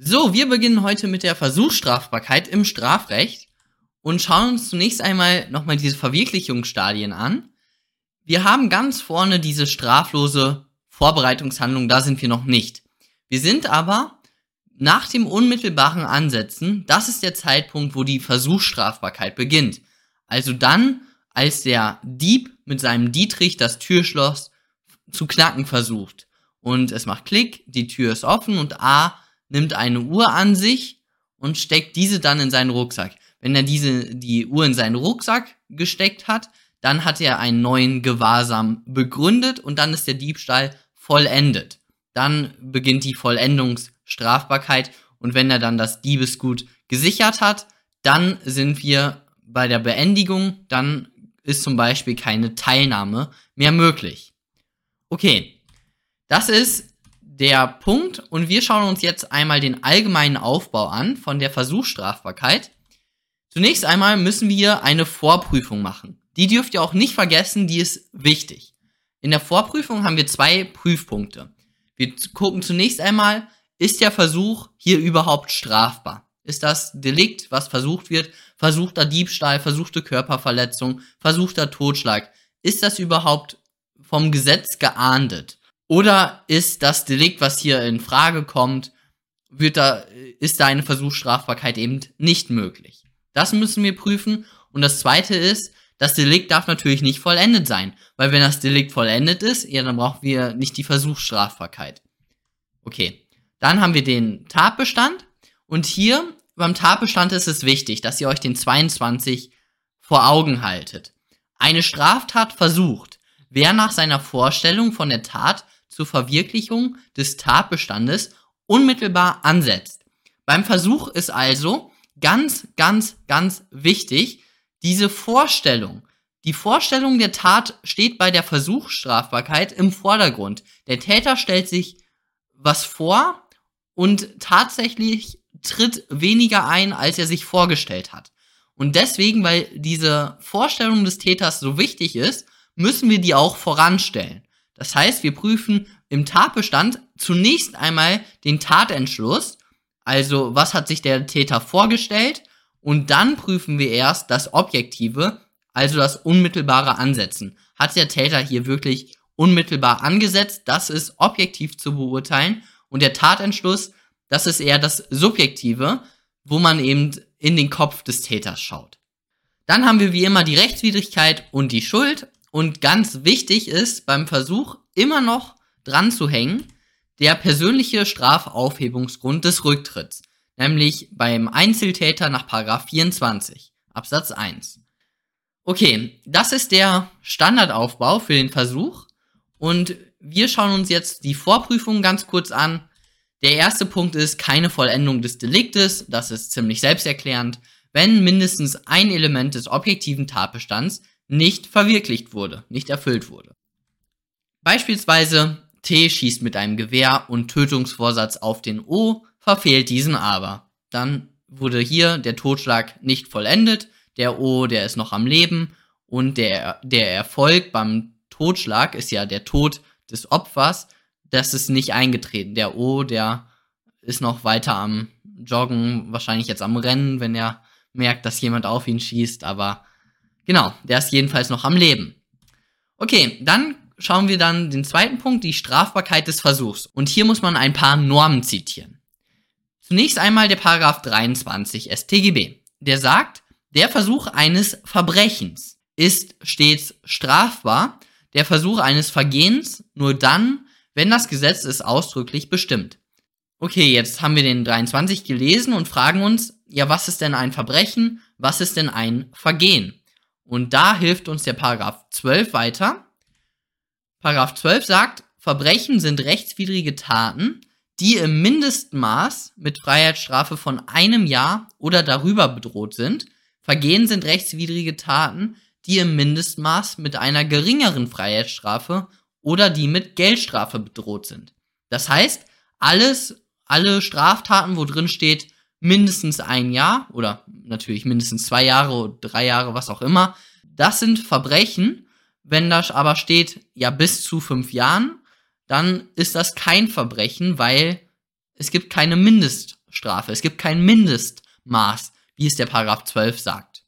So, wir beginnen heute mit der Versuchsstrafbarkeit im Strafrecht und schauen uns zunächst einmal nochmal diese Verwirklichungsstadien an. Wir haben ganz vorne diese straflose Vorbereitungshandlung, da sind wir noch nicht. Wir sind aber nach dem unmittelbaren Ansetzen, das ist der Zeitpunkt, wo die Versuchsstrafbarkeit beginnt. Also dann, als der Dieb mit seinem Dietrich das Türschloss zu knacken versucht. Und es macht Klick, die Tür ist offen und A nimmt eine Uhr an sich und steckt diese dann in seinen Rucksack. Wenn er diese, die Uhr in seinen Rucksack gesteckt hat, dann hat er einen neuen Gewahrsam begründet und dann ist der Diebstahl vollendet. Dann beginnt die Vollendungsstrafbarkeit und wenn er dann das Diebesgut gesichert hat, dann sind wir bei der Beendigung, dann ist zum Beispiel keine Teilnahme mehr möglich. Okay, das ist der Punkt und wir schauen uns jetzt einmal den allgemeinen Aufbau an von der Versuchsstrafbarkeit. Zunächst einmal müssen wir eine Vorprüfung machen. Die dürft ihr auch nicht vergessen, die ist wichtig. In der Vorprüfung haben wir zwei Prüfpunkte. Wir gucken zunächst einmal, ist der Versuch hier überhaupt strafbar? Ist das Delikt, was versucht wird, versuchter Diebstahl, versuchte Körperverletzung, versuchter Totschlag, ist das überhaupt vom Gesetz geahndet? Oder ist das Delikt, was hier in Frage kommt, wird da, ist da eine Versuchsstrafbarkeit eben nicht möglich? Das müssen wir prüfen. Und das zweite ist, das Delikt darf natürlich nicht vollendet sein. Weil wenn das Delikt vollendet ist, ja, dann brauchen wir nicht die Versuchsstrafbarkeit. Okay. Dann haben wir den Tatbestand. Und hier beim Tatbestand ist es wichtig, dass ihr euch den 22 vor Augen haltet. Eine Straftat versucht, wer nach seiner Vorstellung von der Tat zur Verwirklichung des Tatbestandes unmittelbar ansetzt. Beim Versuch ist also ganz, ganz, ganz wichtig, diese Vorstellung. Die Vorstellung der Tat steht bei der Versuchsstrafbarkeit im Vordergrund. Der Täter stellt sich was vor und tatsächlich tritt weniger ein, als er sich vorgestellt hat. Und deswegen, weil diese Vorstellung des Täters so wichtig ist, müssen wir die auch voranstellen. Das heißt, wir prüfen im Tatbestand zunächst einmal den Tatentschluss, also was hat sich der Täter vorgestellt, und dann prüfen wir erst das Objektive, also das unmittelbare Ansetzen. Hat der Täter hier wirklich unmittelbar angesetzt? Das ist objektiv zu beurteilen. Und der Tatentschluss, das ist eher das Subjektive, wo man eben in den Kopf des Täters schaut. Dann haben wir wie immer die Rechtswidrigkeit und die Schuld. Und ganz wichtig ist beim Versuch immer noch dran zu hängen, der persönliche Strafaufhebungsgrund des Rücktritts, nämlich beim Einzeltäter nach 24 Absatz 1. Okay, das ist der Standardaufbau für den Versuch und wir schauen uns jetzt die Vorprüfung ganz kurz an. Der erste Punkt ist keine Vollendung des Deliktes, das ist ziemlich selbsterklärend, wenn mindestens ein Element des objektiven Tatbestands nicht verwirklicht wurde, nicht erfüllt wurde. Beispielsweise T schießt mit einem Gewehr und Tötungsvorsatz auf den O, verfehlt diesen aber. Dann wurde hier der Totschlag nicht vollendet, der O, der ist noch am Leben und der, der Erfolg beim Totschlag ist ja der Tod des Opfers, das ist nicht eingetreten. Der O, der ist noch weiter am Joggen, wahrscheinlich jetzt am Rennen, wenn er merkt, dass jemand auf ihn schießt, aber genau, der ist jedenfalls noch am Leben. Okay, dann schauen wir dann den zweiten Punkt, die Strafbarkeit des Versuchs. Und hier muss man ein paar Normen zitieren. Zunächst einmal der Paragraph 23 StGB. Der sagt, der Versuch eines Verbrechens ist stets strafbar, der Versuch eines Vergehens nur dann, wenn das Gesetz es ausdrücklich bestimmt. Okay, jetzt haben wir den 23 gelesen und fragen uns, ja, was ist denn ein Verbrechen? Was ist denn ein Vergehen? Und da hilft uns der Paragraph 12 weiter. Paragraph 12 sagt, Verbrechen sind rechtswidrige Taten, die im Mindestmaß mit Freiheitsstrafe von einem Jahr oder darüber bedroht sind. Vergehen sind rechtswidrige Taten, die im Mindestmaß mit einer geringeren Freiheitsstrafe oder die mit Geldstrafe bedroht sind. Das heißt, alles, alle Straftaten, wo drin steht, mindestens ein Jahr oder natürlich mindestens zwei Jahre oder drei Jahre, was auch immer, das sind Verbrechen, wenn da aber steht, ja, bis zu fünf Jahren, dann ist das kein Verbrechen, weil es gibt keine Mindest, Höchststrafe. Es gibt kein Mindestmaß, wie es der Paragraph 12 sagt.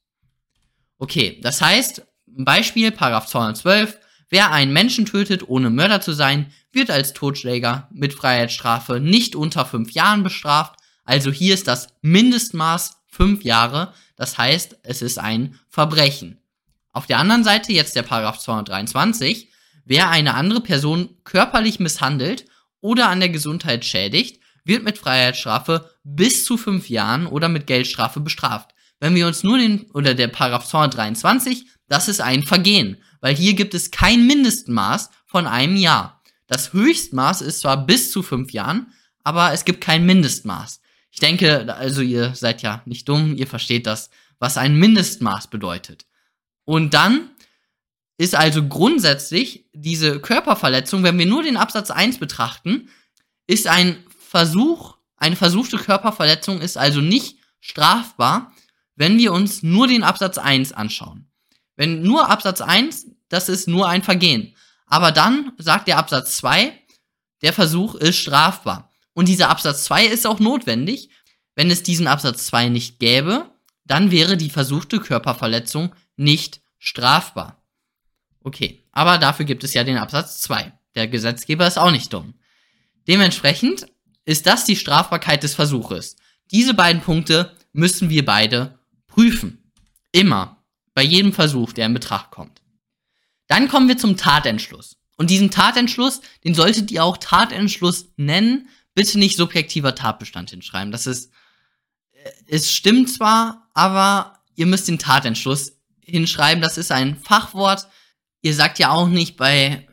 Okay, das heißt, Beispiel, Paragraph 212, wer einen Menschen tötet, ohne Mörder zu sein, wird als Totschläger mit Freiheitsstrafe nicht unter fünf Jahren bestraft. Also hier ist das Mindestmaß fünf Jahre. Das heißt, es ist ein Verbrechen. Auf der anderen Seite jetzt der Paragraph 223. Wer eine andere Person körperlich misshandelt oder an der Gesundheit schädigt, wird mit Freiheitsstrafe bis zu fünf Jahren oder mit Geldstrafe bestraft. Wenn wir uns nur den, oder der Paragraph 223, das ist ein Vergehen, weil hier gibt es kein Mindestmaß von einem Jahr. Das Höchstmaß ist zwar bis zu fünf Jahren, aber es gibt kein Mindestmaß. Ich denke, also ihr seid ja nicht dumm, ihr versteht das, was ein Mindestmaß bedeutet. Und dann ist also grundsätzlich diese Körperverletzung, wenn wir nur den Absatz 1 betrachten, ist ein Versuch, eine versuchte Körperverletzung ist also nicht strafbar, wenn wir uns nur den Absatz 1 anschauen. Wenn nur Absatz 1, das ist nur ein Vergehen. Aber dann sagt der Absatz 2, der Versuch ist strafbar. Und dieser Absatz 2 ist auch notwendig. Wenn es diesen Absatz 2 nicht gäbe, dann wäre die versuchte Körperverletzung nicht strafbar. Okay, aber dafür gibt es ja den Absatz 2. Der Gesetzgeber ist auch nicht dumm. Dementsprechend ist das die Strafbarkeit des Versuches. Diese beiden Punkte müssen wir beide prüfen. Immer. Bei jedem Versuch, der in Betracht kommt. Dann kommen wir zum Tatentschluss. Und diesen Tatentschluss, den solltet ihr auch Tatentschluss nennen. Bitte nicht subjektiver Tatbestand hinschreiben. Das ist, äh, es stimmt zwar, aber ihr müsst den Tatentschluss hinschreiben. Das ist ein Fachwort. Ihr sagt ja auch nicht bei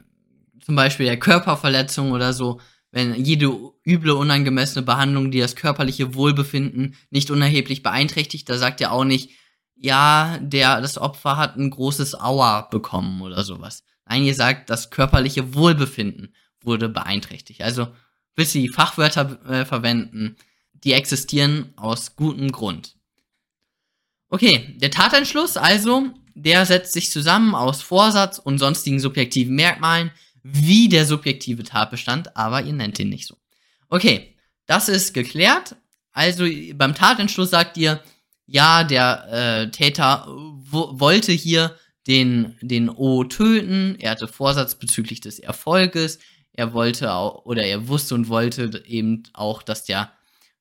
zum Beispiel der Körperverletzung oder so, wenn jede üble, unangemessene Behandlung, die das körperliche Wohlbefinden nicht unerheblich beeinträchtigt, da sagt ihr auch nicht, ja, der, das Opfer hat ein großes Aua bekommen oder sowas. Nein, ihr sagt, das körperliche Wohlbefinden wurde beeinträchtigt. Also, bis sie Fachwörter äh, verwenden, die existieren aus gutem Grund. Okay, der Tatentschluss also, der setzt sich zusammen aus Vorsatz und sonstigen subjektiven Merkmalen, wie der subjektive Tatbestand, aber ihr nennt ihn nicht so. Okay, das ist geklärt. Also beim Tatentschluss sagt ihr, ja, der äh, Täter wollte hier den, den O töten, er hatte Vorsatz bezüglich des Erfolges, er wollte auch, oder er wusste und wollte eben auch, dass der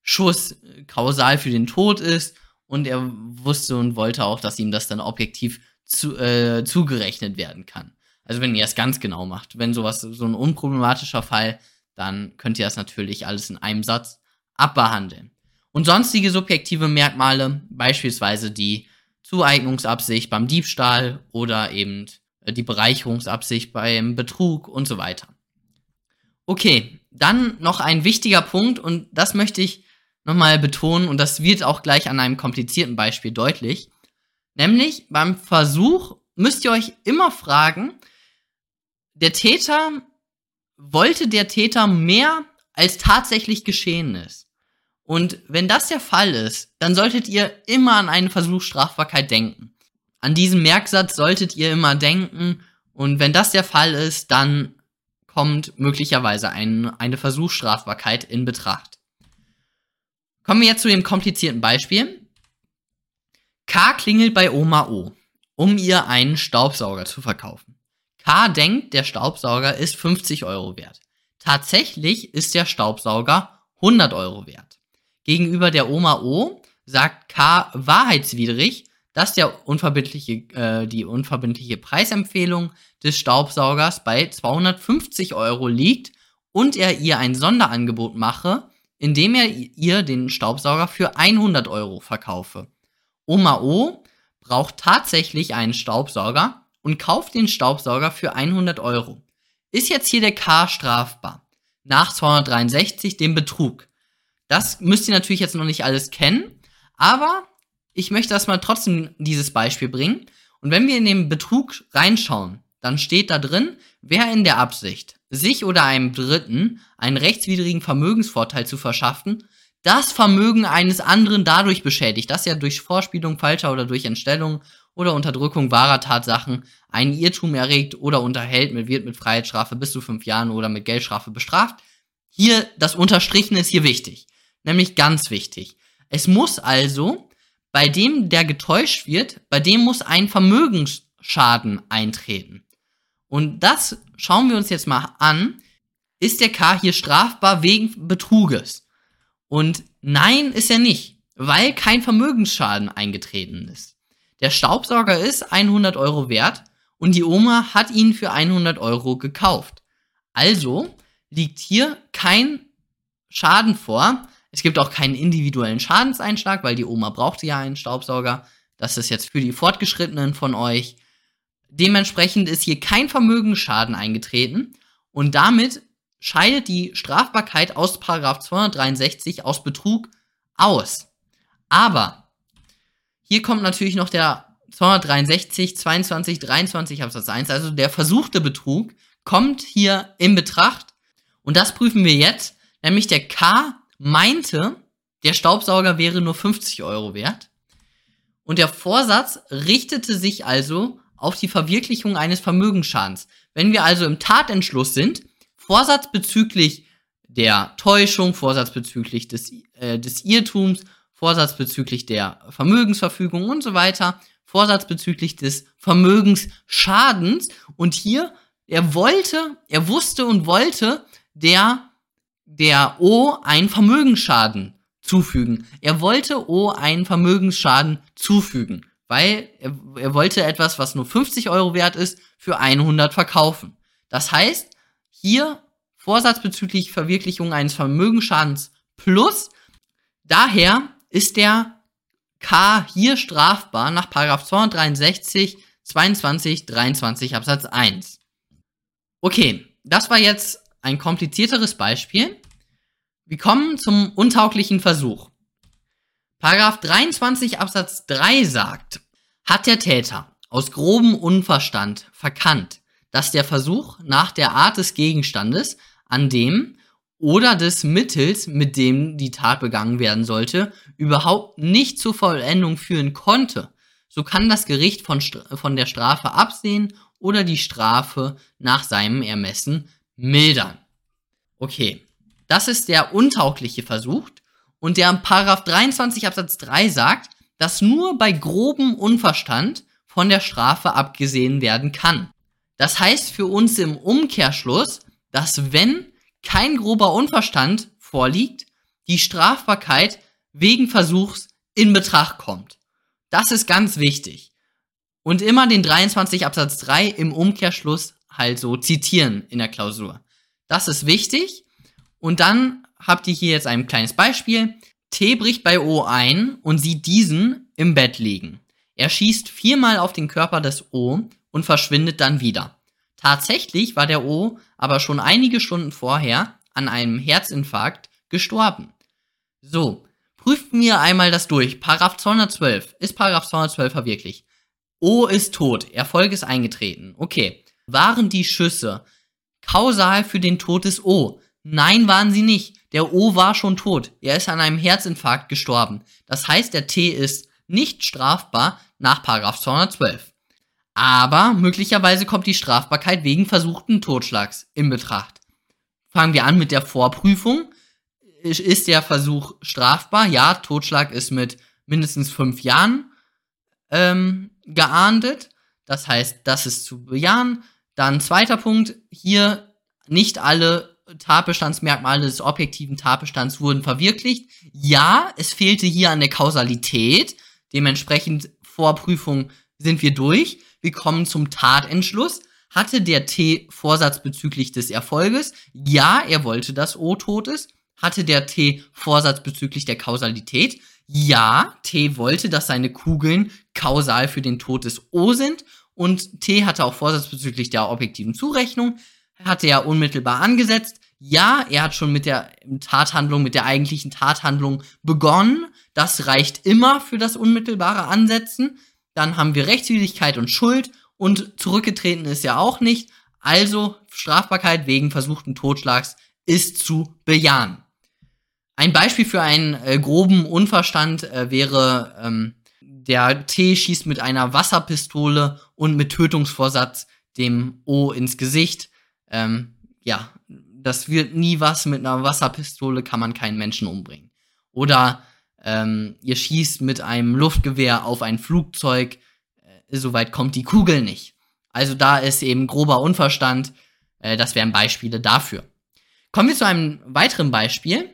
Schuss kausal für den Tod ist und er wusste und wollte auch, dass ihm das dann objektiv zu, äh, zugerechnet werden kann. Also wenn ihr es ganz genau macht. Wenn sowas so ein unproblematischer Fall, dann könnt ihr das natürlich alles in einem Satz abbehandeln. Und sonstige subjektive Merkmale, beispielsweise die Zueignungsabsicht beim Diebstahl oder eben äh, die Bereicherungsabsicht beim Betrug und so weiter. Okay, dann noch ein wichtiger Punkt und das möchte ich nochmal betonen und das wird auch gleich an einem komplizierten Beispiel deutlich. Nämlich beim Versuch müsst ihr euch immer fragen, der Täter, wollte der Täter mehr als tatsächlich geschehen ist? Und wenn das der Fall ist, dann solltet ihr immer an eine Versuchsstrafbarkeit denken. An diesen Merksatz solltet ihr immer denken. Und wenn das der Fall ist, dann kommt möglicherweise ein, eine Versuchsstrafbarkeit in Betracht. Kommen wir jetzt zu dem komplizierten Beispiel. K klingelt bei Oma O, um ihr einen Staubsauger zu verkaufen. K denkt, der Staubsauger ist 50 Euro wert. Tatsächlich ist der Staubsauger 100 Euro wert. Gegenüber der Oma O sagt K wahrheitswidrig, dass der unverbindliche, äh, die unverbindliche Preisempfehlung des Staubsaugers bei 250 Euro liegt und er ihr ein Sonderangebot mache, indem er ihr den Staubsauger für 100 Euro verkaufe. Oma O braucht tatsächlich einen Staubsauger und kauft den Staubsauger für 100 Euro. Ist jetzt hier der K strafbar? Nach 263 dem Betrug. Das müsst ihr natürlich jetzt noch nicht alles kennen, aber ich möchte das mal trotzdem dieses Beispiel bringen. Und wenn wir in den Betrug reinschauen, dann steht da drin, wer in der Absicht, sich oder einem Dritten einen rechtswidrigen Vermögensvorteil zu verschaffen, das Vermögen eines anderen dadurch beschädigt, dass er durch Vorspielung falscher oder durch Entstellung oder Unterdrückung wahrer Tatsachen einen Irrtum erregt oder unterhält, mit, wird mit Freiheitsstrafe bis zu fünf Jahren oder mit Geldstrafe bestraft. Hier, das Unterstrichen ist hier wichtig. nämlich ganz wichtig. Es muss also, bei dem, der getäuscht wird, bei dem muss ein Vermögensschaden eintreten. Und das schauen wir uns jetzt mal an. Ist der K hier strafbar wegen Betruges? Und nein, ist er nicht, weil kein Vermögensschaden eingetreten ist. Der Staubsauger ist 100 Euro wert und die Oma hat ihn für 100 Euro gekauft. Also liegt hier kein Schaden vor. Es gibt auch keinen individuellen Schadenseinschlag, weil die Oma brauchte ja einen Staubsauger. Das ist jetzt für die Fortgeschrittenen von euch. Dementsprechend ist hier kein Vermögensschaden eingetreten und damit scheidet die Strafbarkeit aus 263 aus Betrug aus. Aber hier kommt natürlich noch der 263, 22, 23 Absatz 1, also der versuchte Betrug, kommt hier in Betracht. Und das prüfen wir jetzt, nämlich der K meinte, der Staubsauger wäre nur 50 Euro wert. Und der Vorsatz richtete sich also auf die Verwirklichung eines Vermögensschadens. Wenn wir also im Tatentschluss sind, Vorsatz bezüglich der Täuschung, Vorsatz bezüglich des, äh, des Irrtums, Vorsatz bezüglich der Vermögensverfügung und so weiter, Vorsatz bezüglich des Vermögensschadens. Und hier, er wollte, er wusste und wollte der, der O einen Vermögensschaden zufügen. Er wollte O einen Vermögensschaden zufügen weil er, er wollte etwas, was nur 50 Euro wert ist, für 100 verkaufen. Das heißt, hier Vorsatz bezüglich Verwirklichung eines Vermögensschadens plus, daher ist der K hier strafbar nach 263, 22, 23 Absatz 1. Okay, das war jetzt ein komplizierteres Beispiel. Wir kommen zum untauglichen Versuch. Paragraph 23 Absatz 3 sagt, hat der Täter aus grobem Unverstand verkannt, dass der Versuch nach der Art des Gegenstandes, an dem oder des Mittels, mit dem die Tat begangen werden sollte, überhaupt nicht zur Vollendung führen konnte, so kann das Gericht von, von der Strafe absehen oder die Strafe nach seinem Ermessen mildern. Okay, das ist der untaugliche Versuch und der Paragraph 23 Absatz 3 sagt, dass nur bei grobem Unverstand von der Strafe abgesehen werden kann. Das heißt für uns im Umkehrschluss, dass wenn kein grober Unverstand vorliegt, die Strafbarkeit wegen Versuchs in Betracht kommt. Das ist ganz wichtig. Und immer den 23 Absatz 3 im Umkehrschluss halt so zitieren in der Klausur. Das ist wichtig. Und dann habt ihr hier jetzt ein kleines Beispiel. T bricht bei O ein und sieht diesen im Bett liegen. Er schießt viermal auf den Körper des O und verschwindet dann wieder. Tatsächlich war der O aber schon einige Stunden vorher an einem Herzinfarkt gestorben. So, prüft mir einmal das durch. Paragraph 212. Ist Paragraph 212 verwirklicht? O ist tot. Erfolg ist eingetreten. Okay. Waren die Schüsse kausal für den Tod des O? Nein, waren sie nicht. Der O war schon tot. Er ist an einem Herzinfarkt gestorben. Das heißt, der T ist nicht strafbar nach 212. Aber möglicherweise kommt die Strafbarkeit wegen versuchten Totschlags in Betracht. Fangen wir an mit der Vorprüfung. Ist der Versuch strafbar? Ja, Totschlag ist mit mindestens fünf Jahren ähm, geahndet. Das heißt, das ist zu bejahen. Dann zweiter Punkt, hier nicht alle Tatbestandsmerkmale des objektiven Tatbestands wurden verwirklicht. Ja, es fehlte hier an der Kausalität. Dementsprechend Vorprüfung sind wir durch. Wir kommen zum Tatentschluss. Hatte der T Vorsatz bezüglich des Erfolges? Ja, er wollte, dass O tot ist. Hatte der T Vorsatz bezüglich der Kausalität? Ja, T wollte, dass seine Kugeln kausal für den Tod des O sind. Und T hatte auch Vorsatz bezüglich der objektiven Zurechnung hatte er unmittelbar angesetzt. Ja, er hat schon mit der Tathandlung, mit der eigentlichen Tathandlung begonnen. Das reicht immer für das unmittelbare Ansetzen. Dann haben wir Rechtswidrigkeit und Schuld und zurückgetreten ist er auch nicht. Also Strafbarkeit wegen versuchten Totschlags ist zu bejahen. Ein Beispiel für einen äh, groben Unverstand äh, wäre, ähm, der T schießt mit einer Wasserpistole und mit Tötungsvorsatz dem O ins Gesicht. Ähm, ja, das wird nie was. Mit einer Wasserpistole kann man keinen Menschen umbringen. Oder ähm, ihr schießt mit einem Luftgewehr auf ein Flugzeug, äh, soweit kommt die Kugel nicht. Also da ist eben grober Unverstand. Äh, das wären Beispiele dafür. Kommen wir zu einem weiteren Beispiel.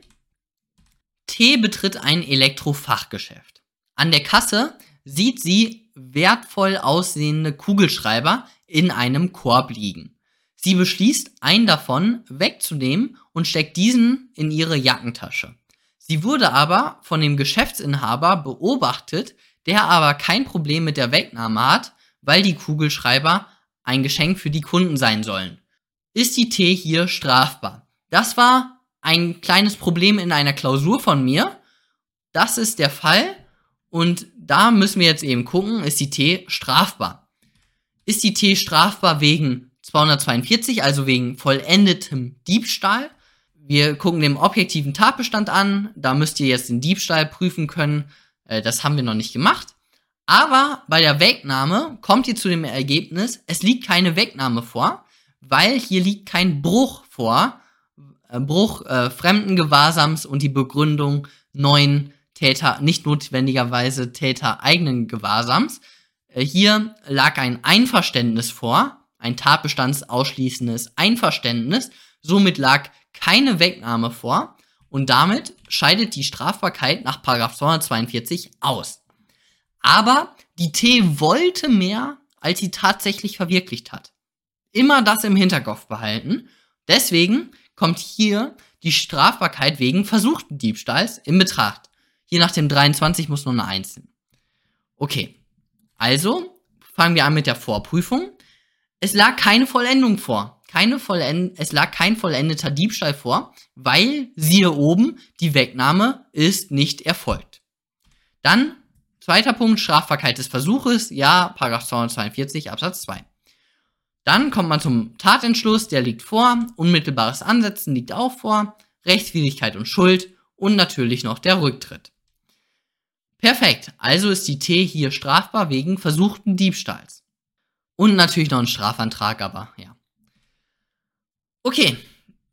T betritt ein Elektrofachgeschäft. An der Kasse sieht sie wertvoll aussehende Kugelschreiber in einem Korb liegen. Sie beschließt, einen davon wegzunehmen und steckt diesen in ihre Jackentasche. Sie wurde aber von dem Geschäftsinhaber beobachtet, der aber kein Problem mit der Wegnahme hat, weil die Kugelschreiber ein Geschenk für die Kunden sein sollen. Ist die T hier strafbar? Das war ein kleines Problem in einer Klausur von mir. Das ist der Fall. Und da müssen wir jetzt eben gucken, ist die T strafbar? Ist die T strafbar wegen 242, also wegen vollendetem Diebstahl? Wir gucken den objektiven Tatbestand an. Da müsst ihr jetzt den Diebstahl prüfen können. Äh, das haben wir noch nicht gemacht. Aber bei der Wegnahme kommt ihr zu dem Ergebnis, es liegt keine Wegnahme vor, weil hier liegt kein Bruch vor. Äh, Bruch äh, fremden Gewahrsams und die Begründung neuen Täter, nicht notwendigerweise Täter eigenen Gewahrsams. Äh, hier lag ein Einverständnis vor, ein tatbestandsausschließendes Einverständnis. Somit lag keine Wegnahme vor und damit scheidet die Strafbarkeit nach 242 aus. Aber die T wollte mehr, als sie tatsächlich verwirklicht hat. Immer das im Hinterkopf behalten. Deswegen kommt hier die Strafbarkeit wegen versuchten Diebstahls in Betracht. Hier nach dem 23 muss nur eine 1 hin. Okay, also fangen wir an mit der Vorprüfung. Es lag keine Vollendung vor. Keine Vollend es lag kein vollendeter Diebstahl vor, weil, siehe oben, die Wegnahme ist nicht erfolgt. Dann, zweiter Punkt, Strafbarkeit des Versuches, ja, 242 Absatz 2. Dann kommt man zum Tatentschluss, der liegt vor, unmittelbares Ansetzen liegt auch vor, Rechtswidrigkeit und Schuld und natürlich noch der Rücktritt. Perfekt, also ist die T hier strafbar wegen versuchten Diebstahls. Und natürlich noch ein Strafantrag, aber ja. Okay,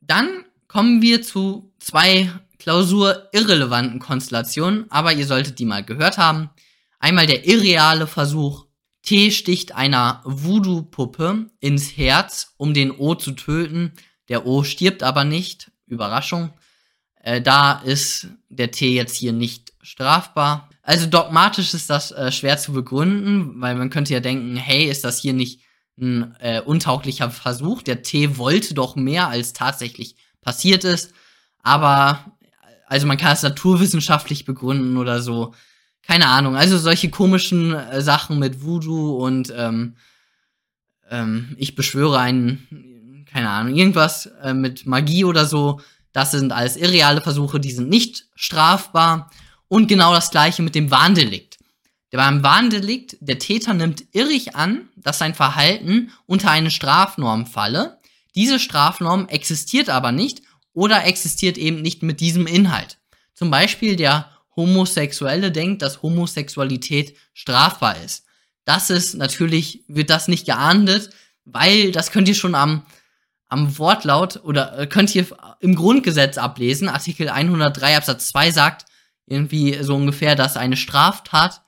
dann kommen wir zu zwei klausurirrelevanten Konstellationen, aber ihr solltet die mal gehört haben. Einmal der irreale Versuch, T sticht einer Voodoo-Puppe ins Herz, um den O zu töten. Der O stirbt aber nicht. Überraschung. Äh, da ist der T jetzt hier nicht strafbar. Also dogmatisch ist das äh, schwer zu begründen, weil man könnte ja denken, hey, ist das hier nicht ein äh, untauglicher Versuch? Der T wollte doch mehr, als tatsächlich passiert ist. Aber, also man kann es naturwissenschaftlich begründen oder so keine Ahnung, also solche komischen äh, Sachen mit Voodoo und ähm, ähm, ich beschwöre einen, keine Ahnung, irgendwas äh, mit Magie oder so. Das sind alles irreale Versuche, die sind nicht strafbar. Und genau das gleiche mit dem Warndelikt. Beim Warndelikt, der Täter nimmt irrig an, dass sein Verhalten unter eine Strafnorm falle. Diese Strafnorm existiert aber nicht oder existiert eben nicht mit diesem Inhalt. Zum Beispiel der Homosexuelle denkt, dass Homosexualität strafbar ist. Das ist natürlich, wird das nicht geahndet, weil das könnt ihr schon am, am Wortlaut oder äh, könnt ihr im Grundgesetz ablesen. Artikel 103 Absatz 2 sagt irgendwie so ungefähr, dass eine Straftat,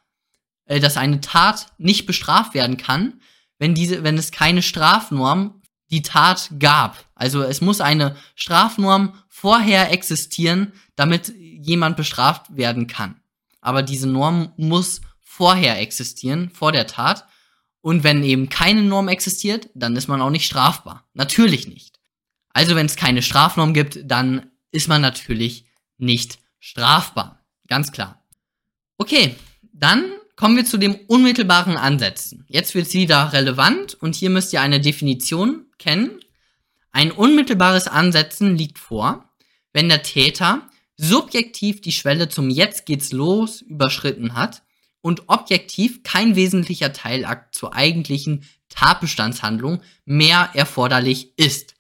äh, dass eine Tat nicht bestraft werden kann, wenn diese, wenn es keine Strafnorm die Tat gab. Also es muss eine Strafnorm vorher existieren, damit jemand bestraft werden kann. Aber diese Norm muss vorher existieren, vor der Tat. Und wenn eben keine Norm existiert, dann ist man auch nicht strafbar. Natürlich nicht. Also wenn es keine Strafnorm gibt, dann ist man natürlich nicht strafbar. Ganz klar. Okay, dann kommen wir zu dem unmittelbaren Ansetzen. Jetzt wird es wieder relevant und hier müsst ihr eine Definition kennen. Ein unmittelbares Ansetzen liegt vor, wenn der Täter subjektiv die Schwelle zum Jetzt geht's los überschritten hat und objektiv kein wesentlicher Teilakt zur eigentlichen Tatbestandshandlung mehr erforderlich ist.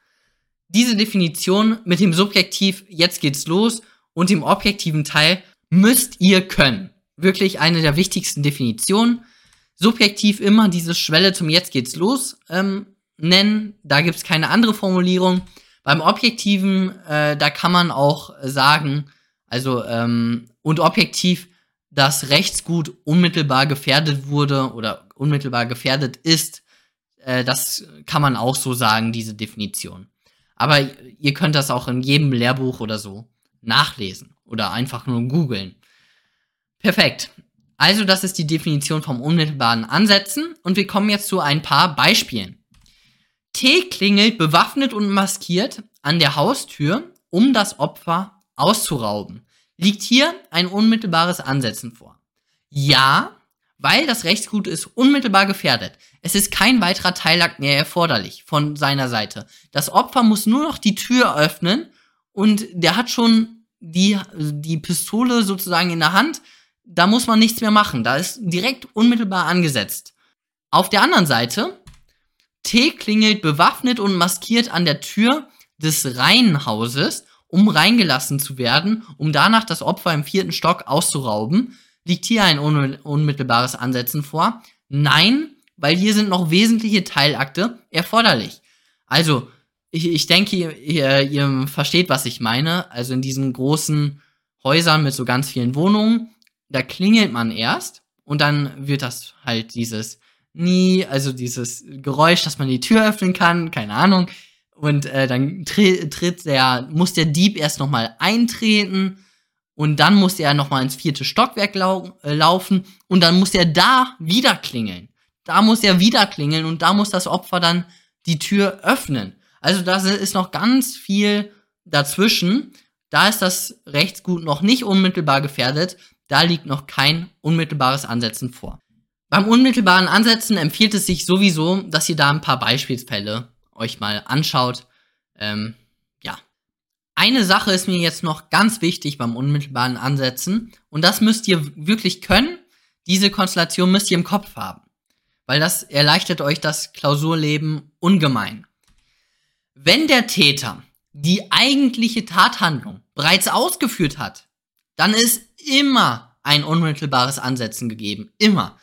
Diese Definition mit dem Subjektiv Jetzt geht's los und dem objektiven Teil müsst ihr können. Wirklich eine der wichtigsten Definitionen. Subjektiv immer diese Schwelle zum Jetzt geht's los ähm, nennen. Da gibt's keine andere Formulierung. Beim Objektiven, äh, da kann man auch sagen, Also, ähm, und objektiv, dass Rechtsgut unmittelbar gefährdet wurde oder unmittelbar gefährdet ist, äh, das kann man auch so sagen, diese Definition. Aber ihr könnt das auch in jedem Lehrbuch oder so nachlesen oder einfach nur googeln. Perfekt. Also das ist die Definition vom unmittelbaren Ansetzen und wir kommen jetzt zu ein paar Beispielen. T klingelt bewaffnet und maskiert an der Haustür, um das Opfer auszurauben. Liegt hier ein unmittelbares Ansetzen vor? Ja, weil das Rechtsgut ist unmittelbar gefährdet. Es ist kein weiterer Teilakt mehr erforderlich von seiner Seite. Das Opfer muss nur noch die Tür öffnen und der hat schon die, die Pistole sozusagen in der Hand. Da muss man nichts mehr machen. Da ist direkt unmittelbar angesetzt. Auf der anderen Seite, T klingelt bewaffnet und maskiert an der Tür des Reihenhauses, um reingelassen zu werden, um danach das Opfer im vierten Stock auszurauben. Liegt hier ein unmittelbares Ansetzen vor? Nein, weil hier sind noch wesentliche Teilakte erforderlich. Also, ich, ich denke, ihr, ihr versteht, was ich meine. Also in diesen großen Häusern mit so ganz vielen Wohnungen, da klingelt man erst und dann wird das halt dieses nie, also dieses Geräusch, dass man die Tür öffnen kann, keine Ahnung. Und äh, dann tritt der, muss der Dieb erst nochmal eintreten und dann muss er nochmal ins vierte Stockwerk lau äh, laufen und dann muss er da wieder klingeln. Da muss er wieder klingeln und da muss das Opfer dann die Tür öffnen. Also da ist noch ganz viel dazwischen. Da ist das Rechtsgut noch nicht unmittelbar gefährdet. Da liegt noch kein unmittelbares Ansetzen vor. Beim unmittelbaren Ansetzen empfiehlt es sich sowieso, dass ihr da ein paar Beispielsfälle euch mal anschaut. Ähm, ja. Eine Sache ist mir jetzt noch ganz wichtig beim unmittelbaren Ansetzen und das müsst ihr wirklich können. Diese Konstellation müsst ihr im Kopf haben, weil das erleichtert euch das Klausurleben ungemein. Wenn der Täter die eigentliche Tathandlung bereits ausgeführt hat, dann ist immer ein unmittelbares Ansetzen gegeben. Immer.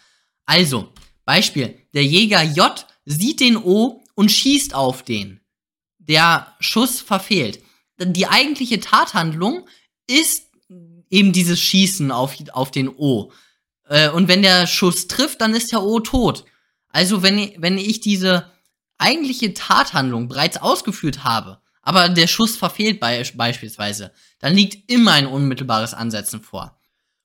Also, Beispiel, der Jäger J sieht den O und schießt auf den. Der Schuss verfehlt. Die eigentliche Tathandlung ist eben dieses Schießen auf, auf den O. Äh, und wenn der Schuss trifft, dann ist der O tot. Also wenn, wenn ich diese eigentliche Tathandlung bereits ausgeführt habe, aber der Schuss verfehlt be beispielsweise, dann liegt immer ein unmittelbares Ansetzen vor.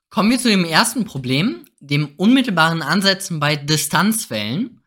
Kommen wir zu dem ersten Problem, dem unmittelbaren Ansetzen bei Distanzwellen.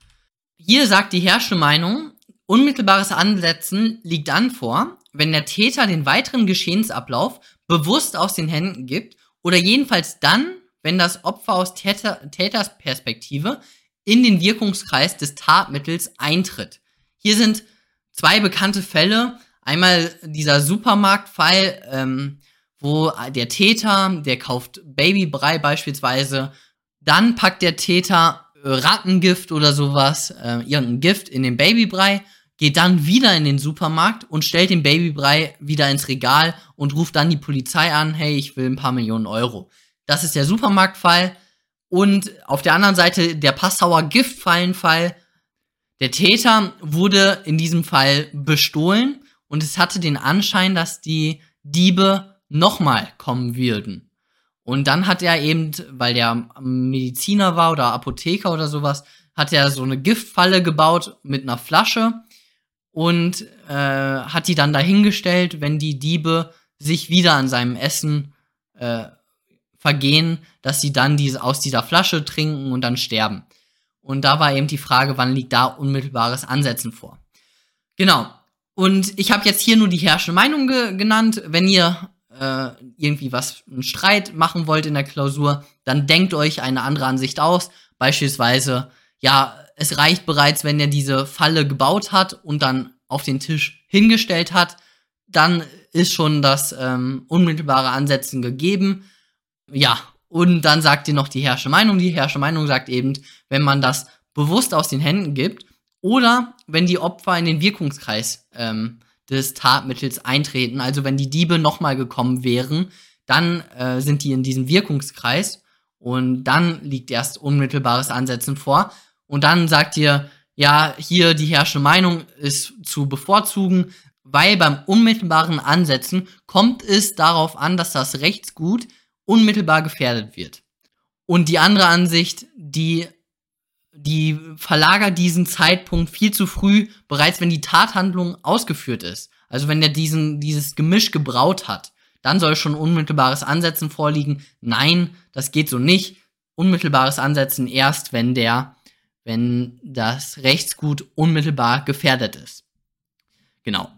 Hier sagt die herrschende Meinung, unmittelbares Ansetzen liegt dann vor, wenn der Täter den weiteren Geschehensablauf bewusst aus den Händen gibt oder jedenfalls dann, wenn das Opfer aus Täter, Täters Perspektive in den Wirkungskreis des Tatmittels eintritt. Hier sind zwei bekannte Fälle. Einmal dieser Supermarktfall, ähm, wo der Täter, der kauft Babybrei beispielsweise, dann packt der Täter Rattengift oder sowas, äh, irgendein Gift in den Babybrei, geht dann wieder in den Supermarkt und stellt den Babybrei wieder ins Regal und ruft dann die Polizei an, hey, ich will ein paar Millionen Euro. Das ist der Supermarktfall. Und auf der anderen Seite der Passauer Giftfallenfall. Der Täter wurde in diesem Fall bestohlen und es hatte den Anschein, dass die Diebe nochmal kommen würden. Und dann hat er eben, weil der Mediziner war oder Apotheker oder sowas, hat er so eine Giftfalle gebaut mit einer Flasche und äh, hat die dann dahingestellt, wenn die Diebe sich wieder an seinem Essen äh, vergehen, dass sie dann diese, aus dieser Flasche trinken und dann sterben. Und da war eben die Frage, wann liegt da unmittelbares Ansetzen vor. Genau. Und ich habe jetzt hier nur die herrschende Meinung ge genannt. Wenn ihr äh, irgendwie was, einen Streit machen wollt in der Klausur, dann denkt euch eine andere Ansicht aus. Beispielsweise, ja, es reicht bereits, wenn er diese Falle gebaut hat und dann auf den Tisch hingestellt hat, dann ist schon das ähm, unmittelbare Ansetzen gegeben. Ja, und dann sagt ihr noch die herrsche Meinung. Die herrsche Meinung sagt eben, wenn man das bewusst aus den Händen gibt oder wenn die Opfer in den Wirkungskreis ähm, des Tatmittels eintreten. Also wenn die Diebe nochmal gekommen wären, dann äh, sind die in diesem Wirkungskreis und dann liegt erst unmittelbares Ansetzen vor. Und dann sagt ihr, ja, hier die herrschende Meinung ist zu bevorzugen, weil beim unmittelbaren Ansetzen kommt es darauf an, dass das Rechtsgut unmittelbar gefährdet wird. Und die andere Ansicht, die, die verlagert diesen Zeitpunkt viel zu früh, bereits wenn die Tathandlung ausgeführt ist. Also wenn er diesen, dieses Gemisch gebraut hat, dann soll schon unmittelbares Ansetzen vorliegen. Nein, das geht so nicht. Unmittelbares Ansetzen erst, wenn der, wenn das Rechtsgut unmittelbar gefährdet ist. Genau.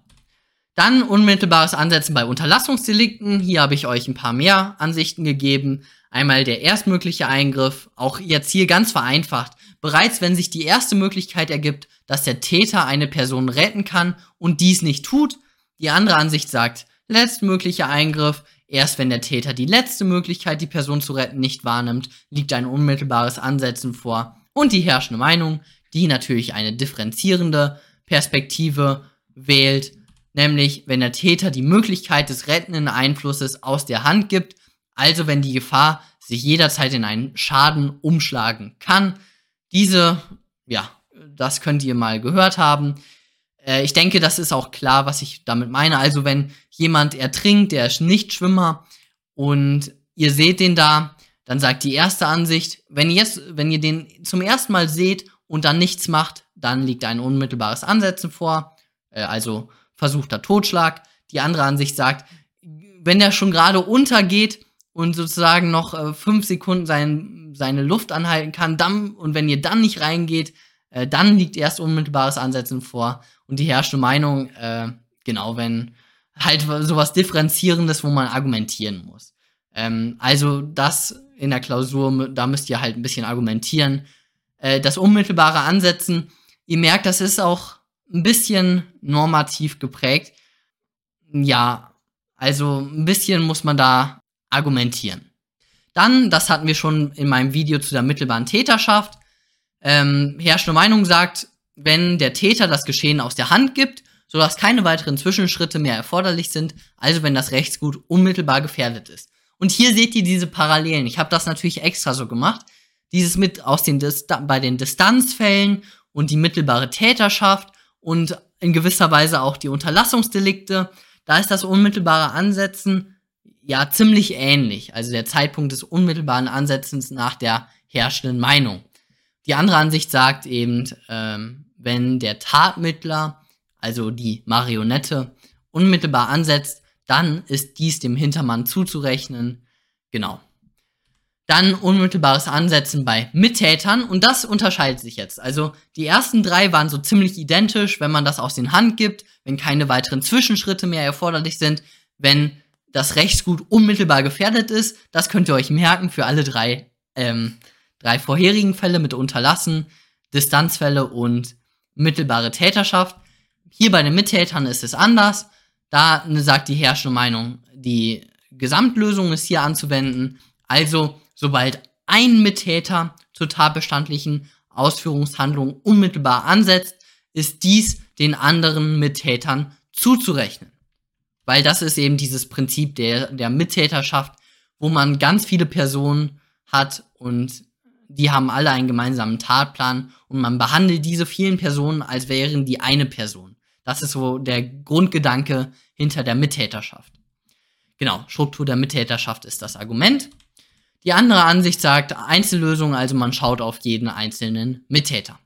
Dann unmittelbares Ansetzen bei Unterlassungsdelikten. Hier habe ich euch ein paar mehr Ansichten gegeben. Einmal der erstmögliche Eingriff, auch jetzt hier ganz vereinfacht. Bereits wenn sich die erste Möglichkeit ergibt, dass der Täter eine Person retten kann und dies nicht tut. Die andere Ansicht sagt, letztmöglicher Eingriff. Erst wenn der Täter die letzte Möglichkeit, die Person zu retten, nicht wahrnimmt, liegt ein unmittelbares Ansetzen vor. Und die herrschende Meinung, die natürlich eine differenzierende Perspektive wählt, nämlich wenn der Täter die Möglichkeit des rettenden Einflusses aus der Hand gibt, also wenn die Gefahr sich jederzeit in einen Schaden umschlagen kann. Diese, ja, das könnt ihr mal gehört haben. Äh, ich denke, das ist auch klar, was ich damit meine. Also wenn jemand ertrinkt, der ist nicht Schwimmer und ihr seht den da, dann sagt die erste Ansicht, wenn ihr, wenn ihr den zum ersten Mal seht und dann nichts macht, dann liegt ein unmittelbares Ansetzen vor, äh, also versuchter Totschlag. Die andere Ansicht sagt, wenn der schon gerade untergeht und sozusagen noch äh, fünf Sekunden sein, seine Luft anhalten kann, dann, und wenn ihr dann nicht reingeht, äh, dann liegt erst unmittelbares Ansetzen vor. Und die herrschende Meinung, äh, genau, wenn halt sowas Differenzierendes, wo man argumentieren muss. Ähm, also das in der Klausur, da müsst ihr halt ein bisschen argumentieren. Äh, das unmittelbare Ansetzen, ihr merkt, das ist auch ein bisschen normativ geprägt. Ja, also ein bisschen muss man da argumentieren. Dann, das hatten wir schon in meinem Video zu der mittelbaren Täterschaft, ähm, herrschende Meinung sagt, wenn der Täter das Geschehen aus der Hand gibt, sodass keine weiteren Zwischenschritte mehr erforderlich sind, also wenn das Rechtsgut unmittelbar gefährdet ist. Und hier seht ihr diese Parallelen. Ich habe das natürlich extra so gemacht. Dieses mit aus den Dist bei den Distanzfällen und die mittelbare Täterschaft und in gewisser Weise auch die Unterlassungsdelikte. Da ist das unmittelbare Ansetzen ja ziemlich ähnlich. Also der Zeitpunkt des unmittelbaren Ansetzens nach der herrschenden Meinung. Die andere Ansicht sagt eben, ähm, wenn der Tatmittler, also die Marionette, unmittelbar ansetzt, dann ist dies dem Hintermann zuzurechnen. Genau. Dann unmittelbares Ansetzen bei Mittätern und das unterscheidet sich jetzt. Also die ersten drei waren so ziemlich identisch, wenn man das aus den Hand gibt, wenn keine weiteren Zwischenschritte mehr erforderlich sind, wenn das Rechtsgut unmittelbar gefährdet ist. Das könnt ihr euch merken für alle drei ähm, drei vorherigen Fälle mit Unterlassen, Distanzfälle und mittelbare Täterschaft. Hier bei den Mittätern ist es anders. Da sagt die herrschende Meinung, die Gesamtlösung ist hier anzuwenden. Also, sobald ein Mittäter zur tatbestandlichen Ausführungshandlung unmittelbar ansetzt, ist dies den anderen Mittätern zuzurechnen. Weil das ist eben dieses Prinzip der, der Mittäterschaft, wo man ganz viele Personen hat und die haben alle einen gemeinsamen Tatplan und man behandelt diese vielen Personen, als wären die eine Person. Das ist so der Grundgedanke hinter der Mittäterschaft. Genau, Struktur der Mittäterschaft ist das Argument. Die andere Ansicht sagt Einzellösung, also man schaut auf jeden einzelnen Mittäter.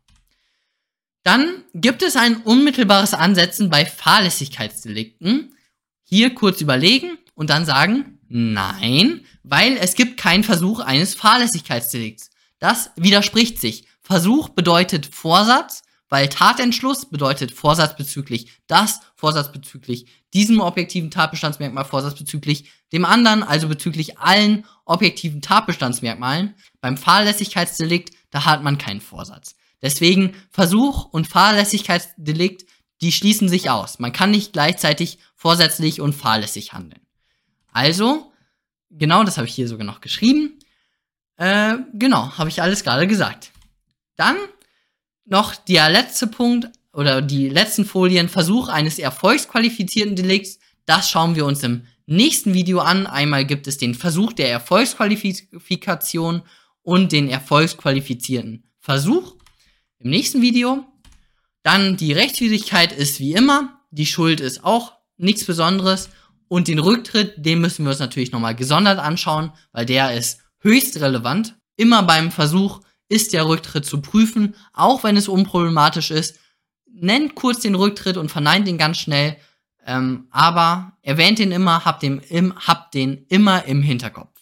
Dann gibt es ein unmittelbares Ansetzen bei Fahrlässigkeitsdelikten. Hier kurz überlegen und dann sagen, nein, weil es gibt keinen Versuch eines Fahrlässigkeitsdelikts. Das widerspricht sich. Versuch bedeutet Vorsatz, weil Tatentschluss bedeutet Vorsatz bezüglich das, Vorsatz bezüglich diesem objektiven Tatbestandsmerkmal, Vorsatz bezüglich dem anderen, also bezüglich allen objektiven Tatbestandsmerkmalen. Beim Fahrlässigkeitsdelikt, da hat man keinen Vorsatz. Deswegen Versuch und Fahrlässigkeitsdelikt, die schließen sich aus. Man kann nicht gleichzeitig vorsätzlich und fahrlässig handeln. Also, genau das habe ich hier sogar noch geschrieben. Äh, genau, habe ich alles gerade gesagt. Dann noch der letzte Punkt oder die letzten Folien. Versuch eines erfolgsqualifizierten Delikts. Das schauen wir uns im nächsten Video an. Einmal gibt es den Versuch der Erfolgsqualifikation und den erfolgsqualifizierten Versuch im nächsten Video. Dann die Rechtswidrigkeit ist wie immer die Schuld ist auch nichts Besonderes. Und den Rücktritt, den müssen wir uns natürlich nochmal gesondert anschauen, weil der ist höchst relevant. Immer beim Versuch ist der Rücktritt zu prüfen, auch wenn es unproblematisch ist. Nennt kurz den Rücktritt und verneint ihn ganz schnell, ähm, aber erwähnt ihn immer, habt den, im, habt den immer im Hinterkopf.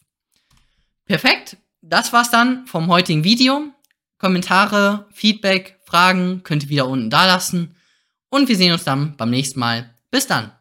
Perfekt, das war's dann vom heutigen Video. Kommentare, Feedback, Fragen könnt ihr wieder unten da lassen. Und wir sehen uns dann beim nächsten Mal. Bis dann.